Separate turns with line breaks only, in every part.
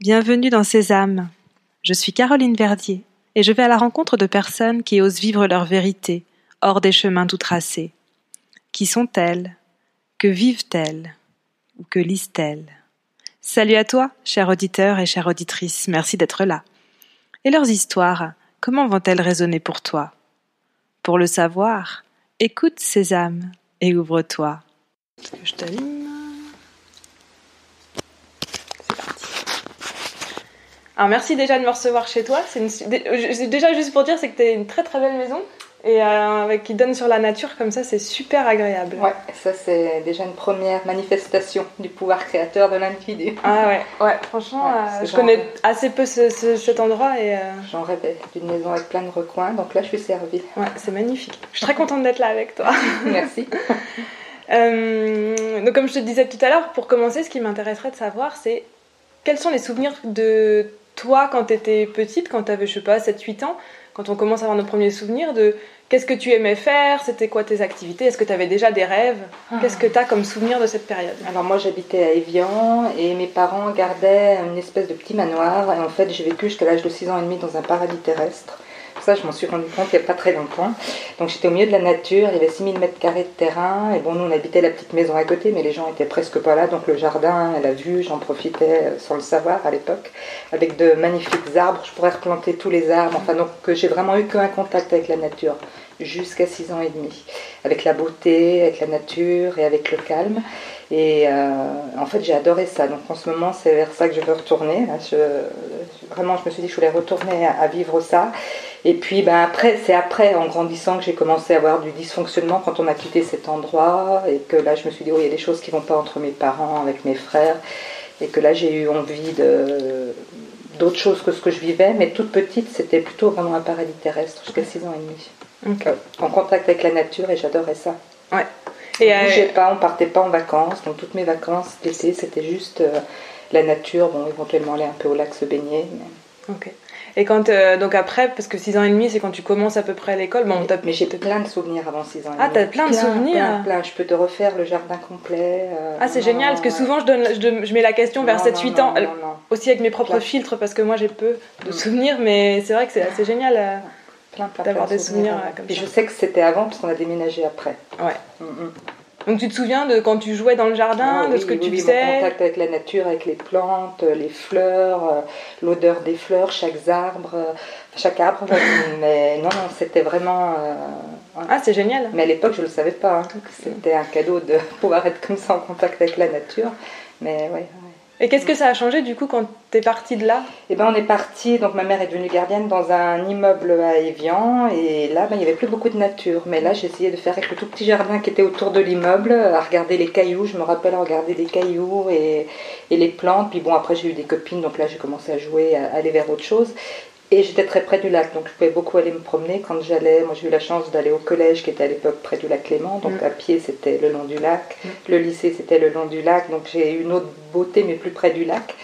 Bienvenue dans Sésame. Je suis Caroline Verdier et je vais à la rencontre de personnes qui osent vivre leur vérité hors des chemins tout tracés. Qui sont-elles? Que vivent-elles? Ou que lisent-elles? Salut à toi, cher auditeur et chère auditrice, merci d'être là. Et leurs histoires, comment vont-elles résonner pour toi? Pour le savoir, écoute Sésame et ouvre-toi C'est parti. Alors merci déjà de me recevoir chez toi. C'est une- Déjà juste pour dire, c'est que tu une très très belle maison et euh, qui donne sur la nature comme ça, c'est super agréable.
Ouais, ça c'est déjà une première manifestation du pouvoir créateur de l'individu.
Ah ouais, ouais, franchement,
Ouais,
euh, je connais assez peu ce- ce- cet endroit et euh,
J'en rêvais d'une maison avec plein de recoins, donc là je suis servie.
ouais, c'est magnifique. Je suis très contente d'être là avec toi.
Merci.
Euh, donc comme je te disais tout à l'heure, pour commencer, ce qui m'intéresserait de savoir, c'est quels sont les souvenirs de toi quand tu étais petite, quand tu avais, je sais pas, 7-8 ans, quand on commence à avoir nos premiers souvenirs de qu'est-ce que tu aimais faire, c'était quoi tes activités, est-ce que tu avais déjà des rêves, qu'est-ce que tu as comme souvenir de cette période?
Alors moi j'habitais à Évian et mes parents gardaient une espèce de petit manoir et en fait j'ai vécu jusqu'à l'âge de 6 ans et demi dans un paradis terrestre. Ça je m'en suis rendu compte il n'y a pas très longtemps. Donc j'étais au milieu de la nature, il y avait 6000 mètres carrés de terrain et bon nous on habitait la petite maison à côté mais les gens étaient presque pas là donc le jardin, la vue, j'en profitais euh, sans le savoir à l'époque avec de magnifiques arbres, je pourrais replanter tous les arbres, enfin donc j'ai vraiment eu qu'un contact avec la nature jusqu'à 6 ans et demi, avec la beauté, avec la nature et avec le calme. Et euh, en fait, j'ai adoré ça. Donc en ce moment, c'est vers ça que je veux retourner. Vraiment, je me suis dit que je voulais retourner à vivre ça. Et puis, ben, après, c'est après, en grandissant, que j'ai commencé à avoir du dysfonctionnement quand on a quitté cet endroit. Et que là, je me suis dit, oh, il y a des choses qui vont pas entre mes parents, avec mes frères. Et que là, j'ai eu envie de d'autres choses que ce que je vivais. Mais toute petite, c'était plutôt vraiment un paradis terrestre jusqu'à 6 ans et demi.
Ok.
Euh, en contact avec la nature et j'adorais ça.
Ouais.
Et on
euh,
bougeait pas, on partait pas en vacances, donc toutes mes vacances d'été c'était juste euh, la nature, bon éventuellement aller un peu au lac se baigner. mais-.
Et quand euh, donc après, parce que 6 ans et demi, c'est quand tu commences à peu près à l'école. Bon, t'as-
mais j'ai plein de souvenirs avant 6 ans. et
Ah, t'as plein de souvenirs
plein, plein. Je peux te refaire le jardin complet. euh,
Ah, c'est génial, parce que
ouais.
souvent je, donne, je, je mets la question vers
Non,
7-8
non,
ans,
non,
euh,
non,
aussi avec mes propres
Plein.
filtres, parce que moi j'ai peu de
Mm.
souvenirs, mais c'est vrai que c'est assez génial. euh,
Plein,
d'avoir des souvenirs, euh, comme
Et
ça.
je sais que c'était avant parce qu'on a déménagé après.
Ouais.
Mm, mm.
Donc tu te souviens de quand tu jouais dans le jardin,
Ah
de
oui,
ce que
oui,
tu
oui,
faisais
Mon contact avec la nature, avec les plantes, euh, les fleurs, euh, l'odeur des fleurs, chaque arbre, euh, chaque arbre. mais non, non, c'était vraiment. euh.
Ah, c'est génial.
Mais à l'époque, je ne le savais pas. hein. C'était un cadeau de pouvoir être comme ça en contact avec la nature. Mais ouais.
Et qu'est-ce que ça a changé du coup quand t'es parti de là?
Et ben on est parti, donc ma mère est devenue gardienne dans un immeuble à Évian, et là ben, il n'y avait plus beaucoup de nature. Mais là j'ai essayé de faire avec le tout petit jardin qui était autour de l'immeuble, à regarder les cailloux, je me rappelle à regarder les cailloux et, et les plantes. Puis bon après j'ai eu des copines, donc là j'ai commencé à jouer, à aller vers autre chose. Et j'étais très près du lac, donc je pouvais beaucoup aller me promener quand j'allais. Moi j'ai eu la chance d'aller au collège qui était à l'époque près du lac Léman, donc
Mm.
à pied c'était le long du lac.
Mm.
Le lycée c'était le long du lac, donc j'ai eu une autre beauté mais plus près du lac.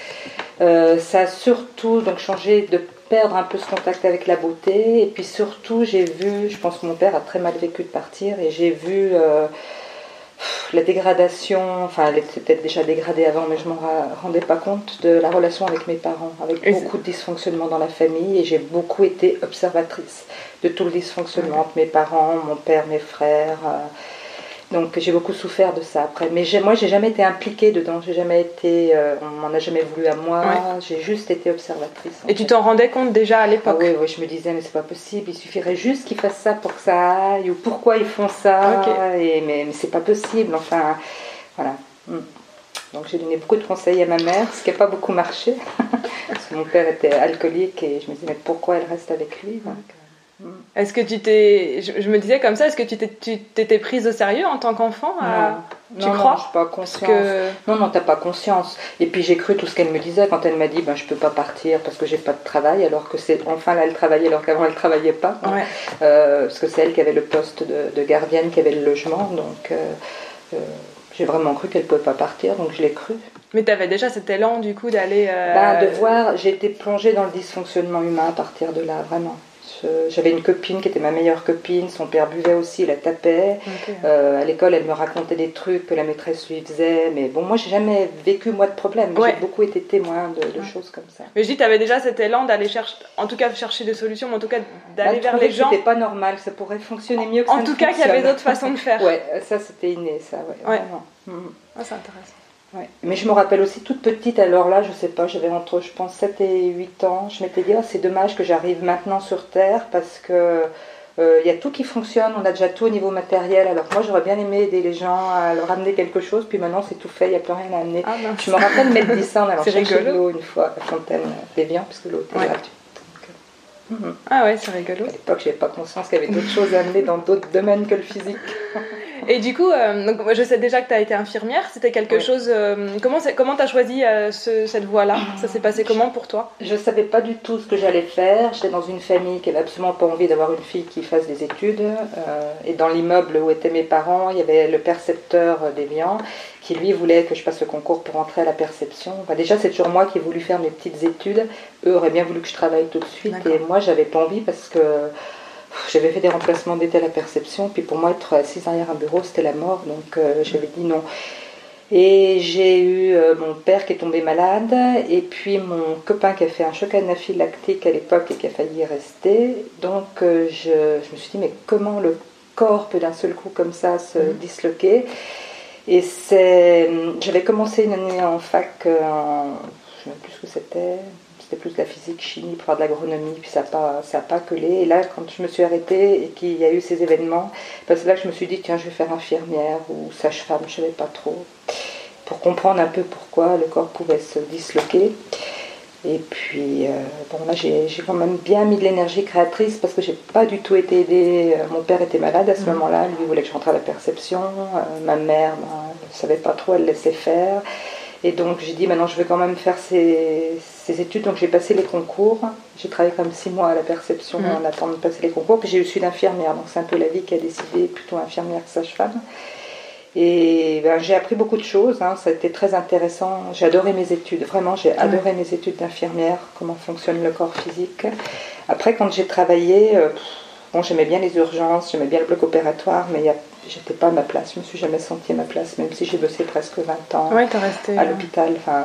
Euh, ça a surtout donc changé de perdre un peu ce contact avec la beauté et puis surtout j'ai vu, je pense que mon père a très mal vécu de partir et j'ai vu euh, la dégradation, enfin elle était peut-être déjà dégradée avant mais je m'en ra- rendais pas compte de la relation avec mes parents, avec beaucoup de dysfonctionnement dans la famille et j'ai beaucoup été observatrice de tout le dysfonctionnement entre mes parents, mon père, mes frères. euh, donc j'ai beaucoup souffert de ça après. Mais moi, j'ai jamais été impliquée dedans. J'ai jamais été. euh, on m'en a jamais voulu à moi. J'ai juste été observatrice.
Et tu t'en rendais compte déjà à
Ah
l'époque
oui, oui, je me disais, mais c'est pas possible. Il suffirait juste qu'ils fassent ça pour que ça aille. Ou pourquoi ils font ça. Et, mais mais c'est pas possible. Enfin, voilà. Mm. Donc j'ai donné beaucoup de conseils à ma mère, ce qui n'a pas beaucoup marché. Parce que mon père était alcoolique et je me disais, mais pourquoi elle reste avec lui euh, mm.
Est-ce que tu t'es. Je, je me disais comme ça, est-ce que tu t'es- tu t'étais prise au sérieux en tant qu'enfant à-
Non,
tu
non,
crois
non, pas
que.
Non, non, t'as pas conscience. Et puis j'ai cru tout ce qu'elle me disait quand elle m'a dit ben, je peux pas partir parce que j'ai pas de travail, alors que c'est. Enfin là, elle travaillait alors qu'avant elle travaillait pas.
Ouais.
Euh, parce que c'est elle qui avait le poste de, de gardienne, qui avait le logement. Donc euh, euh, j'ai vraiment cru qu'elle pouvait pas partir, donc je l'ai cru.
Mais t'avais déjà cet élan du coup d'aller. euh,
Bah, de voir, j'ai été plongée dans le dysfonctionnement humain à partir de là, vraiment. J'avais une copine qui était ma meilleure copine, son père buvait aussi, la tapait. Euh, à l'école, elle me racontait des trucs que la maîtresse lui faisait. Mais bon, moi, j'ai jamais vécu, moi, de problème. J'ai beaucoup été témoin de, choses comme ça.
Mais je dis, tu avais déjà cet élan d'aller chercher, en tout cas, chercher des solutions, mais en tout cas, d'aller bah, vers les gens.
C'était pas normal, ça pourrait fonctionner mieux que
En tout cas, qu'il y avait d'autres façons de faire.
ouais, ça, c'était inné, ça, ouais. Vraiment.
Mm. Ah, c'est intéressant.
Mais je me rappelle aussi toute petite, alors là, je sais pas, j'avais entre, je pense, 7 et 8 ans. Je m'étais dit, oh, c'est dommage que j'arrive maintenant sur Terre parce que il euh, y a tout qui fonctionne, on a déjà tout au niveau matériel. Alors moi, j'aurais bien aimé aider les gens à leur amener quelque chose, puis maintenant c'est tout fait, il n'y a plus rien à amener. Ah, je me rappelle mettre dit ça en allant chercher l'eau une fois à Fontaine d'Evian, puisque l'eau était gratuite.
Euh, ah ouais, c'est rigolo.
À l'époque, je n'avais pas conscience qu'il y avait d'autres choses à amener dans d'autres domaines que le physique.
Et du coup, euh, donc, je sais déjà que tu as été infirmière. C'était quelque chose. Euh, comment comment tu as choisi euh, cette voie-là? Ça s'est passé comment pour toi?
Je ne savais pas du tout ce que j'allais faire. J'étais dans une famille qui avait absolument pas envie d'avoir une fille qui fasse des études. et dans l'immeuble où étaient mes parents, il y avait le percepteur d'Evian qui lui voulait que je passe le concours pour entrer à la perception. déjà, c'est toujours moi qui ai voulu faire mes petites études. Eux auraient bien voulu que je travaille tout de suite. Et moi, j'avais pas envie parce que j'avais fait des remplacements d'été à la perception, puis pour moi, être assise derrière un bureau, c'était la mort, donc euh, j'avais dit non. Et j'ai eu euh, mon père qui est tombé malade, et puis mon copain qui a fait un choc anaphylactique à l'époque et qui a failli y rester. Donc euh, je, je, me suis dit, mais comment le corps peut d'un seul coup comme ça se mmh. disloquer? Et c'est, j'avais commencé une année en fac, en, je ne sais plus ce que c'était, c'était plus de la physique, chimie, pour faire de l'agronomie, puis ça n'a pas, pas collé. Et là, quand je me suis arrêtée et qu'il y a eu ces événements, ben, c'est là que je me suis dit, tiens, je vais faire infirmière ou sage-femme, je ne savais pas trop, pour comprendre un peu pourquoi le corps pouvait se disloquer. Et puis, euh, bon, là, j'ai quand même bien mis de l'énergie créatrice parce que j'ai pas du tout été aidée. Euh, mon père était malade à ce mmh. moment-là, lui voulait que je rentre à la perception. Euh, ma mère ben, ne savait pas trop, elle laissait faire. Et donc j'ai dit maintenant je vais quand même faire ces, études. Donc j'ai passé les concours. J'ai travaillé comme six mois à la perception mm. en attendant de passer les concours. Puis j'ai eu celui d'infirmière. Donc c'est un peu la vie qui a décidé plutôt infirmière que sage-femme. Et ben, j'ai appris beaucoup de choses. Hein. Ça a été très intéressant. J'ai adoré mes études. Vraiment j'ai adoré mes études d'infirmière. Comment fonctionne le corps physique. Après quand j'ai travaillé, euh, bon j'aimais bien les urgences, j'aimais bien le bloc opératoire, mais j'étais pas à ma place. Je me suis jamais sentie à ma place, même si j'ai bossé presque 20 ans
resté,
à l'hôpital. Enfin,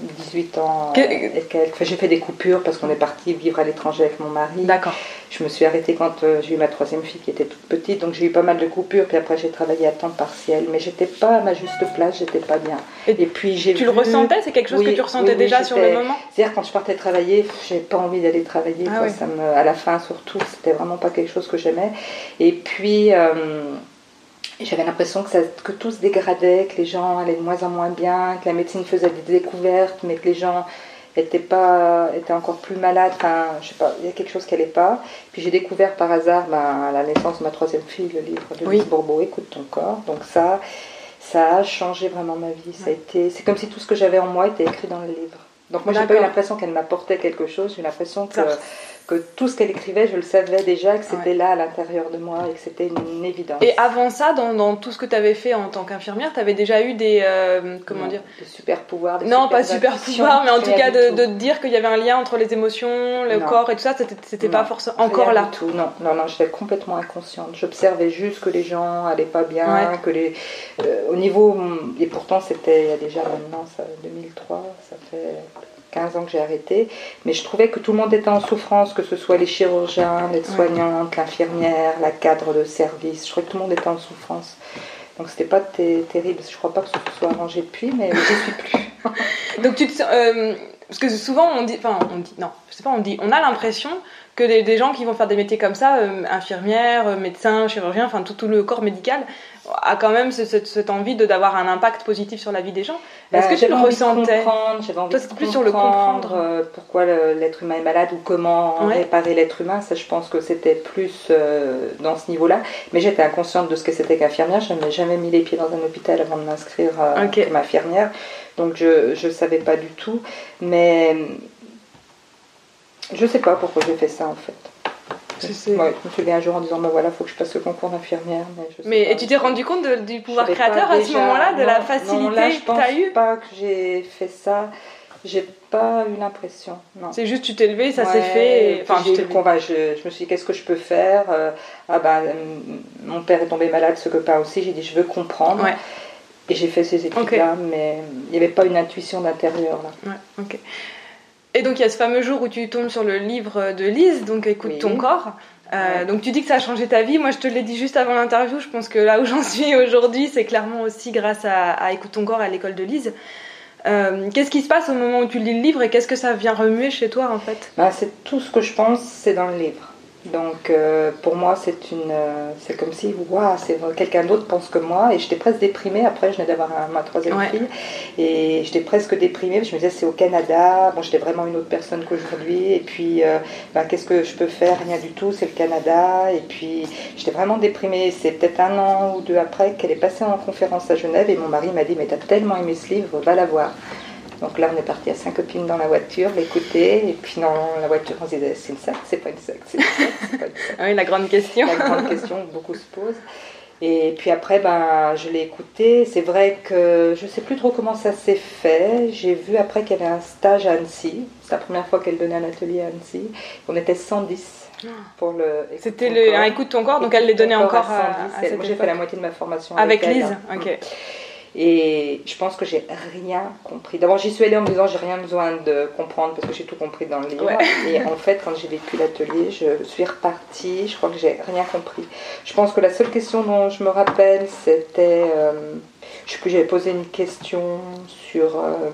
18 ans euh, et quelques. j'ai fait des coupures parce qu'on est parti vivre à l'étranger avec mon mari.
D'accord.
Je me suis arrêtée quand euh, j'ai eu ma troisième fille qui était toute petite, donc j'ai eu pas mal de coupures. Puis après, j'ai travaillé à temps partiel, mais j'étais pas à ma juste place, j'étais pas bien.
Et, puis j'ai Tu le ressentais? C'est quelque chose que tu ressentais déjà sur le moment?
C'est-à-dire quand je partais travailler, j'ai pas envie d'aller travailler. Ah ça me, à la fin surtout, c'était vraiment pas quelque chose que j'aimais. Et puis. Euh, j'avais l'impression que, que tout se dégradait, que les gens allaient de moins en moins bien, que la médecine faisait des découvertes, mais que les gens étaient, pas, étaient encore plus malades. Enfin, je sais pas, il y a quelque chose qui n'allait pas. Puis j'ai découvert par hasard, ben, à la naissance de ma troisième fille, le livre de oui. Bourbeau, Écoute ton corps. Donc ça, ça a changé vraiment ma vie. Ça a été, c'est comme si tout ce que j'avais en moi était écrit dans le livre. Donc moi, j'ai pas eu l'impression qu'elle m'apportait quelque chose. J'ai l'impression que que tout ce qu'elle écrivait, je le savais déjà, que c'était là à l'intérieur de moi et que c'était une, évidence.
Et avant ça, dans, tout ce que tu avais fait en tant qu'infirmière, tu avais déjà eu des. Euh, comment dire
Des super pouvoirs.
non, pas super pouvoirs, mais en tout cas de, te dire qu'il y avait un lien entre les émotions, le corps et tout ça, c'était pas forcément encore là.
tout. Non, non, non, j'étais complètement inconsciente. J'observais juste que les gens allaient pas bien, que les. Euh, au niveau. Et pourtant, c'était il y a déjà maintenant, ça, 2003, ça fait 15 ans que j'ai arrêté, mais je trouvais que tout le monde était en souffrance, que ce soit les chirurgiens, les soignantes, l'infirmière, la cadre de service. Je trouvais que tout le monde était en souffrance. Donc c'était pas terrible. Je crois pas que ce soit arrangé depuis, mais je suis plus.
Donc tu te, euh, parce que souvent on dit, enfin on dit, non, je sais pas, on dit, on a l'impression que des, gens qui vont faire des métiers comme ça, euh, infirmières, euh, médecins, chirurgiens, enfin tout, tout, le corps médical, a quand même cette, envie de d'avoir un impact positif sur la vie des gens. Est-ce
bah, que tu le ressentais J'avais envie de plus sur le comprendre euh, pourquoi l'être humain est malade ou comment réparer l'être humain. Ça, je pense que c'était plus dans ce niveau-là. Mais j'étais inconsciente de ce que c'était qu'infirmière. Je n'avais jamais mis les pieds dans un hôpital avant de m'inscrire comme infirmière. Donc je ne savais pas du tout. Mais je sais pas pourquoi j'ai fait ça en fait. Je, je me souviens un jour en disant bah voilà, faut que je passe le concours d'infirmière.
Mais, et tu t'es rendu compte du pouvoir créateur à ce moment-là, de la facilité
non, là, je
que tu as
pas que j'ai fait ça J'ai pas eu l'impression, non.
C'est juste tu t'es levé, ça s'est
Ouais,
fait. Enfin,
j'ai eu le je, je me suis dit qu'est-ce que je peux faire Euh, Ah ben mon père est tombé malade, ce copain aussi. J'ai dit je veux comprendre.
Ouais.
Et j'ai fait ces études-là, mais il n'y avait pas une intuition d'intérieur là.
Ouais, ok. Et donc il y a ce fameux jour où tu tombes sur le livre de Lise, donc écoute
Oui.
ton corps. Euh,
Ouais.
Donc tu dis que ça a changé ta vie. Moi je te l'ai dit juste avant l'interview. Je pense que là où j'en suis aujourd'hui, c'est clairement aussi grâce à, à Écoute ton corps à l'école de Lise. Euh, qu'est-ce qui se passe au moment où tu lis le livre et qu'est-ce que ça vient remuer chez toi en fait?
Ben, c'est tout ce que je pense, c'est dans le livre. Donc euh, pour moi, c'est une, euh, c'est comme si, waouh, c'est quelqu'un d'autre pense que moi. Et j'étais presque déprimée. Après, je venais d'avoir ma troisième
Ouais.
fille, et j'étais presque déprimée. Je me disais, c'est au Canada. Bon, j'étais vraiment une autre personne qu'aujourd'hui. Et puis, euh, ben, qu'est-ce que je peux faire? Rien du tout. C'est le Canada. Et puis, j'étais vraiment déprimée. C'est peut-être un an ou deux après qu'elle est passée en conférence à Genève, et mon mari m'a dit, mais t'as tellement aimé ce livre, va la voir. Donc là, on est parti à cinq copines dans la voiture, l'écouter, et puis dans la voiture, on se disait, c'est une secte, c'est pas une secte, c'est une secte, c'est pas une secte.
Ah Oui, la grande question.
La grande question que beaucoup se posent. Et puis après, ben, je l'ai écouté. C'est vrai que je sais plus trop comment ça s'est fait. J'ai vu après qu'il y avait un stage à Annecy. C'est la première fois qu'elle donnait un atelier à Annecy. On était 110 pour le.
C'était un écoute ton corps, donc elle les donnait encore à,
à
à
110.
cette
Moi, j'ai fait la moitié de ma formation
Avec
avec, elle.
Lise, ok.
Et je pense que j'ai rien compris. D'abord, j'y suis allée en me disant j'ai rien besoin de comprendre parce que j'ai tout compris dans le livre.
Ouais.
Et en fait, quand j'ai vécu l'atelier, je suis repartie. Je crois que j'ai rien compris. Je pense que la seule question dont je me rappelle, c'était. euh, je sais plus, j'avais posé une question sur euh,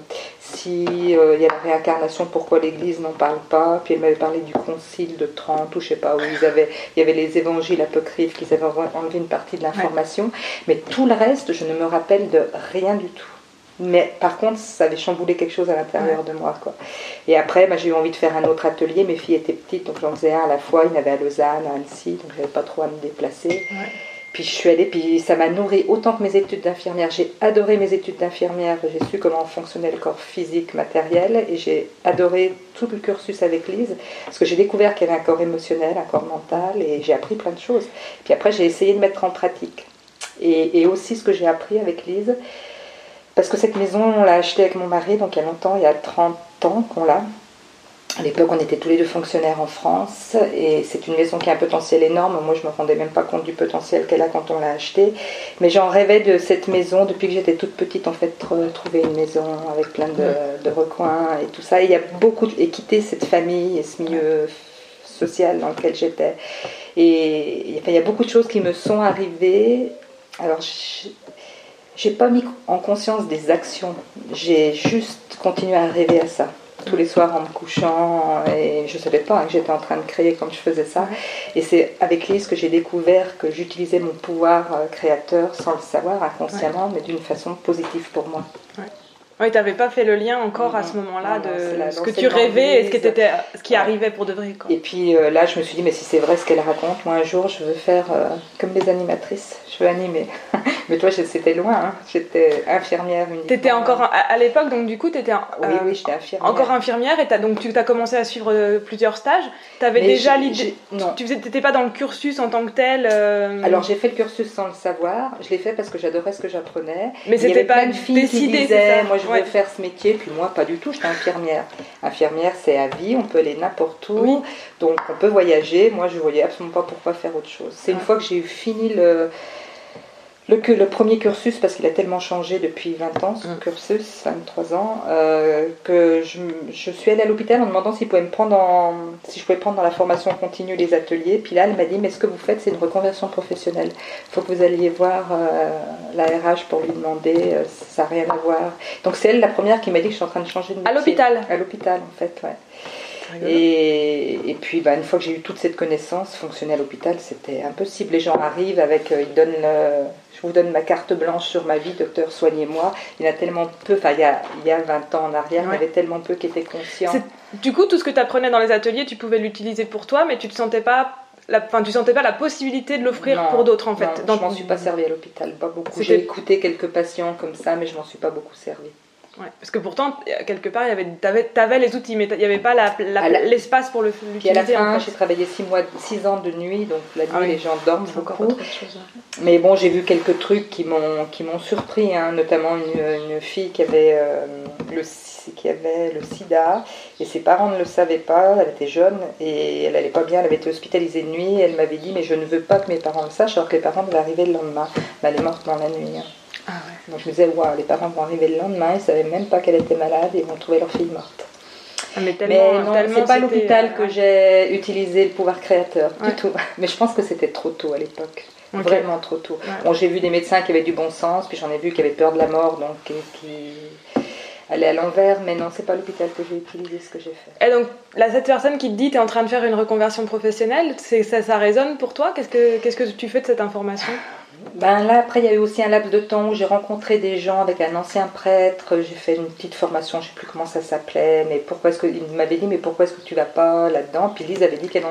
si euh, il y a la réincarnation, pourquoi l'Église n'en parle pas? Puis elle m'avait parlé du concile de Trente ou je sais pas où ils avaient, il y avait les évangiles apocryphes qu'ils avaient enlevé une partie de l'information. Mais tout le reste, je ne me rappelle de rien du tout. Mais par contre, ça avait chamboulé quelque chose à l'intérieur de moi. Quoi. Et après, bah, j'ai eu envie de faire un autre atelier. Mes filles étaient petites, donc j'en faisais un à la fois. Il y en avait à Lausanne, à Annecy, donc j'avais pas trop à me déplacer. Puis je suis allée, puis ça m'a nourri autant que mes études d'infirmière. J'ai adoré mes études d'infirmière. J'ai su comment fonctionnait le corps physique, matériel, et j'ai adoré tout le cursus avec Lise, parce que j'ai découvert qu'il y avait un corps émotionnel, un corps mental, et j'ai appris plein de choses. Puis après, j'ai essayé de mettre en pratique. Et, et aussi ce que j'ai appris avec Lise, parce que cette maison, on l'a achetée avec mon mari, donc il y a longtemps, il y a 30 ans qu'on l'a. À l'époque, on était tous les deux fonctionnaires en France et c'est une maison qui a un potentiel énorme. Moi, je me rendais même pas compte du potentiel qu'elle a quand on l'a achetée. Mais j'en rêvais de cette maison depuis que j'étais toute petite, en fait, tr- trouver une maison avec plein de, de recoins et tout ça. Et il y a beaucoup de- et quitter cette famille et ce milieu social dans lequel j'étais. Et enfin, il y a beaucoup de choses qui me sont arrivées. Alors, je- j'ai pas mis en conscience des actions. J'ai juste continué à rêver à ça. Tous les soirs en me couchant, et je savais pas hein, que j'étais en train de créer quand je faisais ça. Et c'est avec Lise que j'ai découvert que j'utilisais mon pouvoir euh, créateur sans le savoir, inconsciemment, mais d'une façon positive pour moi.
Oui, t'avais pas fait le lien encore à ce moment-là de ce que tu rêvais et ce, que t'étais- ce qui
Ouais.
arrivait pour de vrai. Quoi.
Et puis euh, là, je me suis dit, mais si c'est vrai ce qu'elle raconte, moi un jour, je veux faire euh, comme les animatrices, je veux animer. mais toi, c'était loin, hein. j'étais infirmière.
T'étais encore à, à l'époque, donc du coup, t'étais euh,
Oui, oui, j'étais infirmière.
encore infirmière et t'as, donc tu as commencé à suivre euh, plusieurs stages. T'avais déjà l'idée. Tu t'étais pas dans le cursus en tant que tel.
Alors j'ai fait le cursus sans le savoir, je l'ai fait parce que j'adorais ce que j'apprenais.
mais c'était pas
plein de filles
décidé.
qui disaient, moi je veux
Ouais.
faire ce métier, puis moi pas du tout, j'étais infirmière. Infirmière c'est à vie, on peut aller n'importe où,
Oui.
donc on peut voyager. Moi je voyais absolument pas pourquoi faire autre chose. C'est une fois que j'ai fini le, le, premier cursus, parce qu'il a tellement changé depuis 20 ans, ce
Mm.
cursus, 23 ans, euh, que je, suis allée à l'hôpital en demandant s'il pouvait me prendre en, si je pouvais prendre dans la formation continue les ateliers. Puis là, elle m'a dit, mais ce que vous faites, c'est une reconversion professionnelle. Il faut que vous alliez voir euh, la RH pour lui demander, euh, ça n'a rien à voir. Donc c'est elle la première qui m'a dit que je suis en train de changer de métier.
À l'hôpital
À l'hôpital, en fait, ouais. Et, et puis, bah, une fois que j'ai eu toute cette connaissance, fonctionner à l'hôpital, c'était impossible. Les gens arrivent avec, euh, ils donnent le, je vous donne ma carte blanche sur ma vie, docteur, soignez-moi. Il y a tellement peu, enfin, il y a, il y a 20 ans en arrière, il y avait tellement peu qui étaient conscients.
Du coup, tout ce que tu apprenais dans les ateliers, tu pouvais l'utiliser pour toi, mais tu te sentais pas. La, tu sentais pas la possibilité de l'offrir pour d'autres en fait.
Non,
Dans-
je m'en suis pas servi à l'hôpital, pas beaucoup. J'ai écouté quelques patients comme ça, mais je m'en suis pas beaucoup servi.
Ouais, parce que pourtant, quelque part, t'avais, t'avais les outils, mais il n'y avait pas l'espace pour le
Puis à la fin,
en fait.
j'ai travaillé six mois, six ans de nuit, donc la nuit
Ah oui.
les gens dorment beaucoup.
autre chose.
Mais bon, j'ai vu quelques trucs qui m'ont surpris, hein, notamment une, une fille qui avait euh, le qui avait le SIDA et ses parents ne le savaient pas. Elle était jeune et elle allait pas bien. Elle avait été hospitalisée de nuit. Et elle m'avait dit mais je ne veux pas que mes parents le sachent, alors que les parents devaient arriver le lendemain. Elle est morte dans la nuit. hein.
Ah ouais.
Donc je me disais waouh, les parents vont arriver le lendemain. Ils savaient même pas qu'elle était malade et ils vont trouver leur fille morte.
Ah, mais
Mais
tellement,
non, c'est pas l'hôpital
euh,
que j'ai utilisé le pouvoir créateur
Ouais.
du tout. Mais je pense que c'était trop tôt à l'époque. Vraiment trop tôt.
Ouais.
Bon, j'ai vu des médecins qui avaient du bon sens, puis j'en ai vu qui avaient peur de la mort, donc qui, allaient à l'envers. Mais non, c'est pas l'hôpital que j'ai utilisé ce que j'ai fait.
Et donc, là, cette personne qui te dit tu es en train de faire une reconversion professionnelle, ça, ça résonne pour toi? Qu'est-ce que, qu'est-ce que tu fais de cette information?
Ben là, après, il y a eu aussi un laps de temps où j'ai rencontré des gens avec un ancien prêtre. J'ai fait une petite formation, je sais plus comment ça s'appelait, mais pourquoi est-ce que il m'avait dit mais pourquoi est-ce que tu vas pas là-dedans? Puis Lise avait dit qu'elle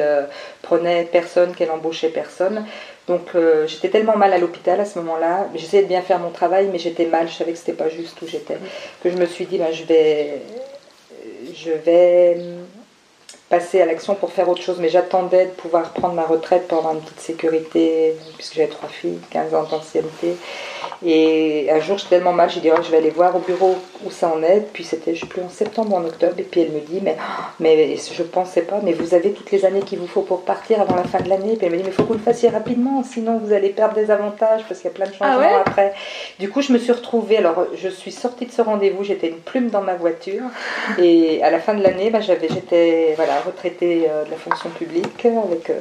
euh, prenait personne, qu'elle embauchait personne. Donc euh, j'étais tellement mal à l'hôpital à ce moment-là. J'essayais de bien faire mon travail, mais j'étais mal. Je savais que c'était pas juste où j'étais. Que je me suis dit ben je vais, je vais passer à l'action pour faire autre chose, mais j'attendais de pouvoir prendre ma retraite pour avoir une petite sécurité, puisque j'avais trois filles, 15 ans d'ancienneté. Et un jour, j'étais tellement mal, j'ai dit, oh, je vais aller voir au bureau où ça en est. Puis c'était, je sais plus, en septembre ou en octobre. Et puis elle me dit, mais, mais je pensais pas, mais vous avez toutes les années qu'il vous faut pour partir avant la fin de l'année. Puis elle me dit, mais il faut que vous le fassiez rapidement, sinon vous allez perdre des avantages, parce qu'il y a plein de changements
Ah ouais?
après. Du coup, je me suis retrouvée, alors je suis sortie de ce rendez-vous, j'étais une plume dans ma voiture. Et à la fin de l'année, bah, j'avais, j'étais voilà, retraitée euh, de la fonction publique, avec, euh,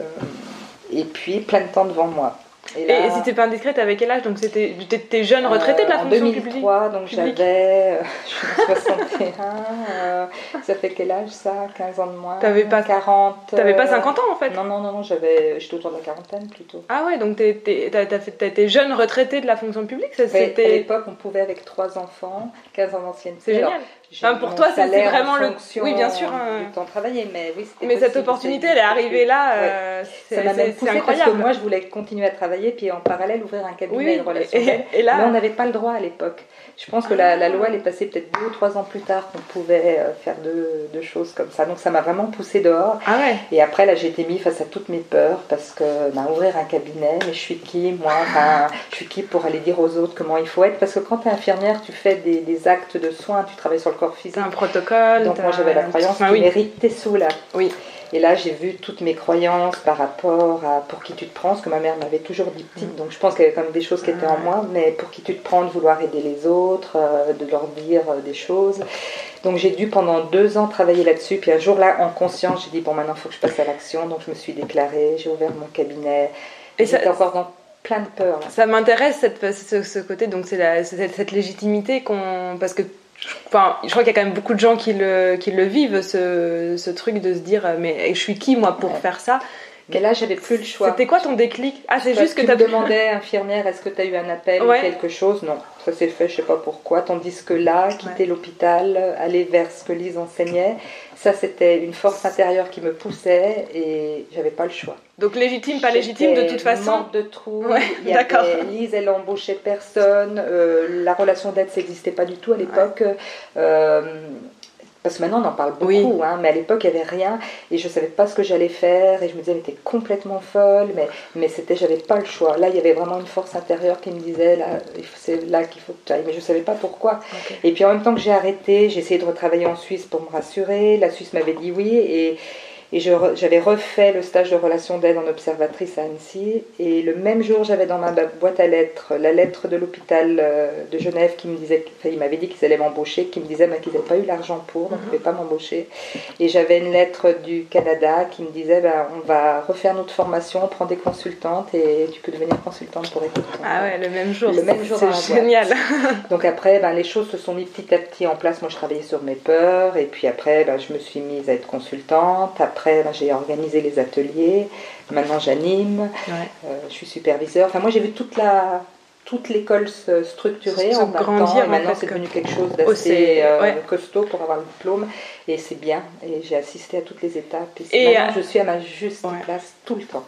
et puis plein de temps devant moi.
Et, et si t'es pas indiscrète, avec quel âge Donc, c'était, t'étais jeune retraitée de la
euh,
fonction publique
2003, donc j'avais, euh, je suis en 61, euh, ça fait quel âge ça? 15 ans de moins
T'avais pas-
40
T'avais pas
euh,
50 ans en fait?
Non, non, non, non j'avais, j'étais autour de la quarantaine plutôt.
Ah ouais, donc t'es- t'es- été jeune retraitée de la fonction publique ça,
à l'époque, on pouvait avec trois enfants, 15 ans d'ancienneté.
C'est génial. Enfin, pour toi, c'est- c'est vraiment le- oui, bien sûr, hein.
Du temps travaillé, mais oui, c'était
Mais cette opportunité, elle est arrivée là, euh, c'est,
Ça m'a même parce que moi, je voulais continuer à travailler, puis en parallèle ouvrir un cabinet
oui,
de relations
et,
d'aide.
et là,
Mais on n'avait pas le droit à l'époque. Je pense que la, la loi, elle est passée peut-être deux ou trois ans plus tard qu'on pouvait euh, faire deux, deux choses comme ça. Donc ça m'a vraiment poussée dehors.
ah ouais,
Et après, là, j'ai été mis face à toutes mes peurs parce que ben, ouvrir un cabinet, mais je suis qui, moi? Enfin, Je suis qui pour aller dire aux autres comment il faut être? Parce que quand tu es infirmière, tu fais des, des actes de soins, tu travailles sur le corps physique.
un protocole.
Donc moi, j'avais la croyance
Enfin,
tu
oui.
tes sous là.
Oui.
Et là, j'ai vu toutes mes croyances par rapport à pour qui tu te prends, ce que ma mère m'avait toujours dit petite. Donc je pense qu'il y avait quand même des choses qui étaient en
Mm. Ouais.
moi, mais pour qui tu te prends, de vouloir aider les autres, euh, de leur dire euh, des choses. Donc j'ai dû pendant deux ans travailler là-dessus. Puis un jour là, en conscience, j'ai dit bon maintenant, il faut que je passe à l'action. Donc je me suis déclarée, j'ai ouvert mon cabinet.
Et ça-
encore dans plein de peurs.
Ça m'intéresse ce, ce côté, donc c'est cette, cette légitimité qu'on. Parce que. Enfin, je crois qu'il y a quand même beaucoup de gens qui le, qui le vivent, ce, ce truc de se dire Mais je suis qui, moi, pour faire ça?
Mais là, j'avais plus le choix.
C'était quoi ton déclic? Ah, c'est juste que
tu me demandais, infirmière, est-ce que tu as eu un appel
Ouais.
ou quelque chose? Non, ça s'est fait, je sais pas pourquoi. Tandis que là, quitter l'hôpital, aller vers ce que Lise enseignait, ça c'était une force intérieure qui me poussait et j'avais pas le choix.
Donc légitime, pas légitime, de toute façon.
de trou.
Ouais, d'accord.
Lise, elle embauchait personne. euh, la relation d'aide, n'existait pas du tout à l'époque. Euh, parce que maintenant on en parle beaucoup,
Oui.
hein, mais à l'époque il n'y avait rien et je savais pas ce que j'allais faire et je me disais mais t'es complètement folle, mais, mais c'était j'avais pas le choix. Là il y avait vraiment une force intérieure qui me disait là c'est là qu'il faut que tu ailles, mais je savais pas pourquoi. Et puis en même temps que j'ai arrêté, j'ai essayé de retravailler en Suisse pour me rassurer. La Suisse m'avait dit oui et, et j'avais refait le stage de relation d'aide en observatrice à Annecy. Et le même jour, j'avais dans ma boîte à lettres la lettre de l'hôpital euh, de Genève qui me disait, enfin, il m'avait dit qu'ils allaient m'embaucher, qui me disait bah, qu'ils n'avaient pas eu l'argent pour, donc ils ne pouvaient pas m'embaucher. Et j'avais une lettre du Canada qui me disait bah, on va refaire notre formation, on prend des consultantes et tu peux devenir consultante pour ton
Ah ouais, le même jour.
Le même jour
C'est
boîte.
génial.
donc après, ben, les choses se sont mises petit à petit en place. Moi, je travaillais sur mes peurs. Et puis après, ben, je me suis mise à être consultante. Après, ben, j'ai organisé les ateliers. Maintenant, j'anime.
Ouais.
Euh, je suis superviseur. Enfin, moi, j'ai vu toute la toute l'école se structurer
Se
en
grandir.
Et
en
maintenant, c'est devenu quelque chose
Oh,
d'assez euh,
ouais.
costaud pour avoir le diplôme. Et c'est bien. Et j'ai assisté à toutes les étapes. Et,
Et,
maintenant,
euh,
je suis à ma juste
ouais.
place tout le temps.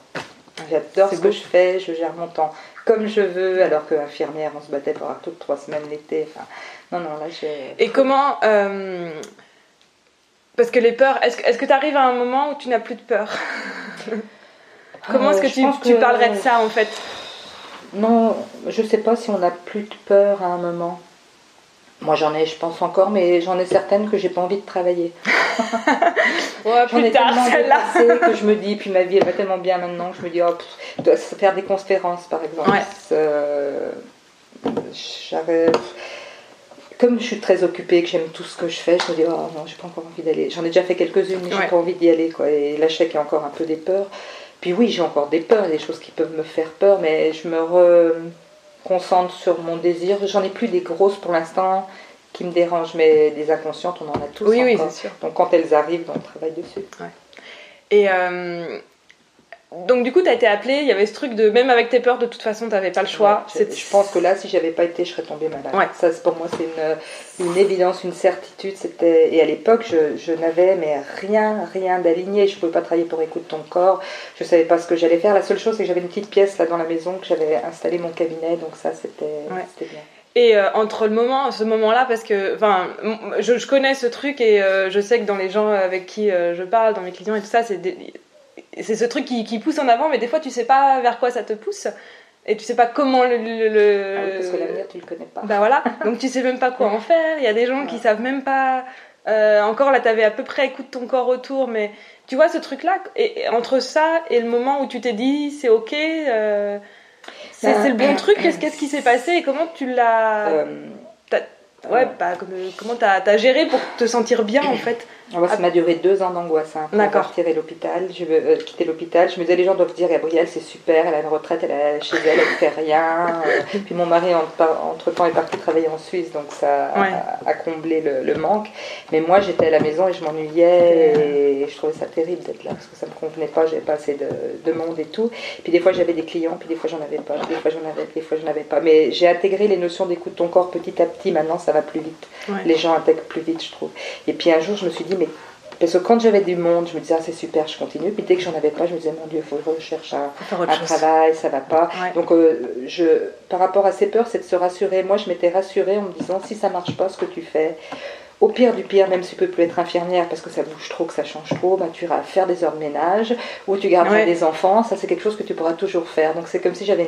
J'adore ce que je fais, je gère mon temps comme je veux, alors qu'infirmière, on se battait pour avoir toutes trois semaines l'été. Enfin, non, non, là, j'ai.
Et comment. Parce que les peurs. Est-ce que- est-ce que tu arrives à un moment où tu n'as plus de peur Comment est-ce
Euh,
que tu, tu
que-
parlerais de ça en fait
Non, je sais pas si on a plus de peur à un moment. Moi, j'en ai, je pense encore, mais j'en ai certaines que j'ai pas envie de travailler.
Ouais,
J'en ai
tard,
tellement que je me dis, puis ma vie elle va tellement bien maintenant que je me dis, oh, pff, je dois faire des conférences par exemple.
Ouais.
Euh, j'avais- Comme je suis très occupée, que j'aime tout ce que je fais, je me dis, oh non, j'ai pas encore envie d'aller. J'en ai déjà fait quelques-unes, mais
Ouais.
j'ai pas envie d'y aller. Quoi. Et là, je sais qu'il y a encore un peu des peurs. Puis oui, j'ai encore des peurs, des choses qui peuvent me faire peur, mais je me concentre sur mon désir. J'en ai plus des grosses pour l'instant qui me dérangent, mais des inconscientes, on en a tous
Oui, oui,
encore.
c'est sûr.
Donc quand elles arrivent, on travaille dessus.
Et euh, donc, du coup, tu as été appelée, il y avait ce truc de même avec tes peurs, de toute façon, tu n'avais pas le choix.
Ouais, je, pense que là, si j'avais pas été, je serais tombée malade.
Ouais.
Ça, c'est- pour moi, c'est une, une évidence, une certitude. C'était et à l'époque, je, je n'avais mais rien, rien d'aligné. Je pouvais pas travailler pour écoute ton corps. Je savais pas ce que j'allais faire. La seule chose, c'est que j'avais une petite pièce là dans la maison que j'avais installé mon cabinet. Donc ça, c'était
Ouais.
bien.
Et euh, entre le moment, ce moment-là, parce que, enfin, je, je connais ce truc et euh, je sais que dans les gens avec qui euh, je parle, dans mes clients et tout ça, c'est c'est ce truc qui, qui pousse en avant, mais des fois tu sais pas vers quoi ça te pousse et tu sais pas comment le. le- le-
Ah oui, parce que l'avenir, tu le connais pas.
Bah voilà, donc tu sais même pas quoi en faire. Il y a des gens qui savent même pas. euh, encore là, t'avais à peu près écoute ton corps autour, mais tu vois ce truc-là, et, et entre ça et le moment où tu t'es dit c'est ok, euh, c'est
Ben,
le bon truc, qu'est-ce qui s'est passé et comment tu l'as.
Euh,
Ouais, bah, comme- comment t'as as géré pour te sentir bien en fait?
Ah bah, ça m'a duré deux ans d'angoisse hein, pour partir l'hôpital. Je veux euh, quitter l'hôpital. Je me disais, les gens doivent dire, Gabrielle, c'est super, elle a une retraite, elle est chez elle, elle fait rien. Euh, puis mon mari, entre temps, est parti travailler en Suisse, donc ça a-
Ouais.
a, comblé le, le manque. Mais moi, j'étais à la maison et je m'ennuyais et je trouvais ça terrible d'être là parce que ça me convenait pas, j'avais pas assez de, de monde et tout. Puis des fois, j'avais des clients, puis des fois, j'en avais pas. Des fois, j'en avais, des fois, j'en avais pas. Mais j'ai intégré les notions d'écoute de ton corps petit à petit. Maintenant, ça va plus vite.
Ouais.
Les gens intègrent plus vite, je trouve. Et puis un jour, je me suis dit, mais parce que quand j'avais du monde, je me disais, ah, c'est super, je continue. Puis dès que j'en avais pas, je me disais, mon Dieu, il faut que je recherche un, travail, ça va pas.
Ouais.
Donc, euh, je, par rapport à ces peurs, c'est de se rassurer. Moi, je m'étais rassurée en me disant, si ça marche pas, ce que tu fais, au pire du pire, même si tu peux plus être infirmière parce que ça bouge trop, que ça change trop, bah, tu iras faire des heures de ménage ou tu garderas
Ouais.
des enfants. Ça, c'est quelque chose que tu pourras toujours faire. Donc, c'est comme si j'avais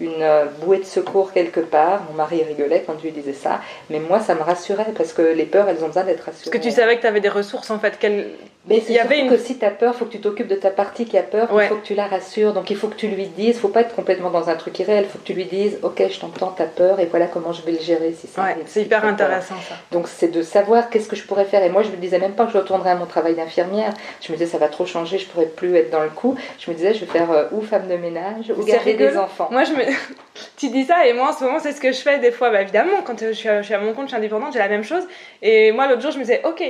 une, une euh, bouée de secours quelque part. Mon mari rigolait quand je lui disais ça, mais moi, ça me rassurait parce que les peurs, elles ont besoin d'être rassurées.
Parce que tu savais que tu avais des ressources en fait. Quelles...
Mais
Il y avait
surtout
une-
que si tu as peur, il faut que tu t'occupes de ta partie qui a peur,
Ouais.
il faut que tu la rassures, donc il faut que tu lui dises, il faut pas être complètement dans un truc irréel, il faut que tu lui dises, ok, je t'entends, ta peur, et voilà comment je vais le gérer si ça
Ouais, c'est hyper
peur.
intéressant ça.
Donc c'est de savoir qu'est-ce que je pourrais faire. Et moi je me disais même pas que je retournerais à mon travail d'infirmière. Je me disais ça va trop changer, je pourrais plus être dans le coup. Je me disais je vais faire euh, ou femme de ménage ou garder des enfants.
Moi, je me... tu dis ça, et moi, en ce moment, c'est ce que je fais des fois. Bah, évidemment, quand euh, je suis à mon compte, je suis indépendante, j'ai la même chose. Et moi, l'autre jour, je me disais, ok,